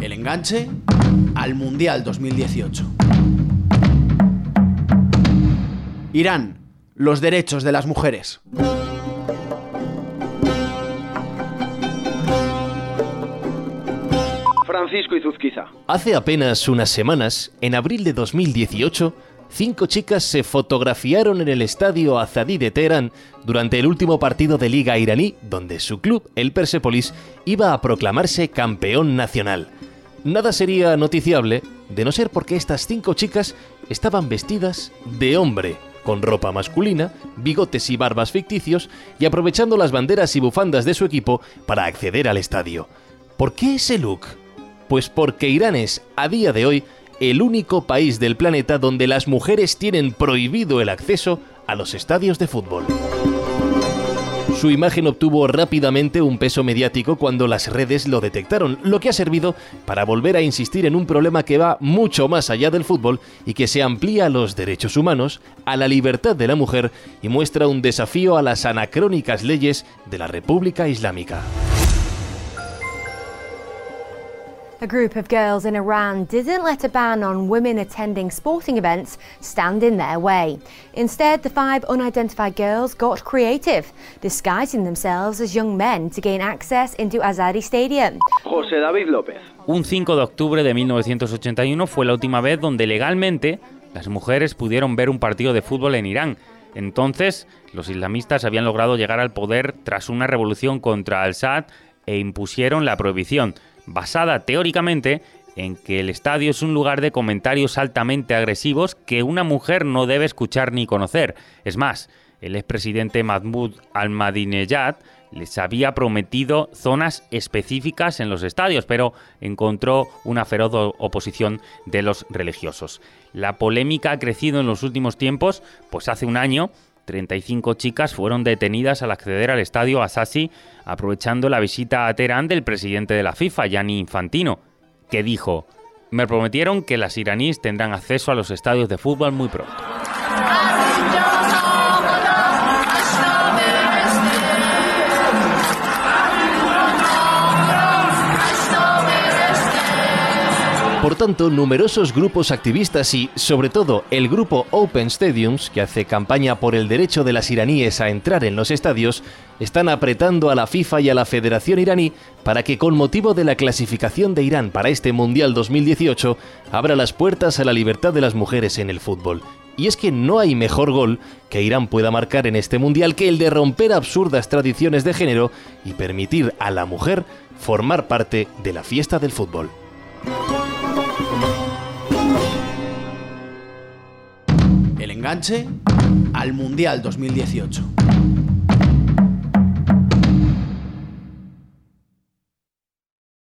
El enganche al Mundial 2018. Irán, los derechos de las mujeres. Francisco Izuzquiza. Hace apenas unas semanas, en abril de 2018, cinco chicas se fotografiaron en el estadio Azadí de Teherán durante el último partido de Liga iraní, donde su club, el Persepolis, iba a proclamarse campeón nacional. Nada sería noticiable de no ser porque estas cinco chicas estaban vestidas de hombre, con ropa masculina, bigotes y barbas ficticios y aprovechando las banderas y bufandas de su equipo para acceder al estadio. ¿Por qué ese look? Pues porque Irán es, a día de hoy, el único país del planeta donde las mujeres tienen prohibido el acceso a los estadios de fútbol. Su imagen obtuvo rápidamente un peso mediático cuando las redes lo detectaron, lo que ha servido para volver a insistir en un problema que va mucho más allá del fútbol y que se amplía a los derechos humanos, a la libertad de la mujer y muestra un desafío a las anacrónicas leyes de la República Islámica. A group of girls in Iran didn't let a ban on women attending sporting events stand in their way. Instead, the five unidentified girls got creative, disguising themselves as young men to gain access into Azadi Stadium. José David López. Un 5 de octubre de 1981 fue la última vez donde legalmente las mujeres pudieron ver un partido de fútbol en Irán. Entonces, los islamistas habían logrado llegar al poder tras una revolución contra al-Assad e impusieron la prohibición basada teóricamente en que el estadio es un lugar de comentarios altamente agresivos que una mujer no debe escuchar ni conocer. Es más, el expresidente Mahmoud Ahmadinejad les había prometido zonas específicas en los estadios, pero encontró una feroz oposición de los religiosos. La polémica ha crecido en los últimos tiempos, pues hace un año 35 chicas fueron detenidas al acceder al estadio Asasi aprovechando la visita a Teherán del presidente de la FIFA, Gianni Infantino, que dijo, me prometieron que las iraníes tendrán acceso a los estadios de fútbol muy pronto. Por tanto, numerosos grupos activistas y, sobre todo, el grupo Open Stadiums, que hace campaña por el derecho de las iraníes a entrar en los estadios, están apretando a la FIFA y a la Federación iraní para que, con motivo de la clasificación de Irán para este Mundial 2018, abra las puertas a la libertad de las mujeres en el fútbol. Y es que no hay mejor gol que Irán pueda marcar en este Mundial que el de romper absurdas tradiciones de género y permitir a la mujer formar parte de la fiesta del fútbol. al Mundial 2018.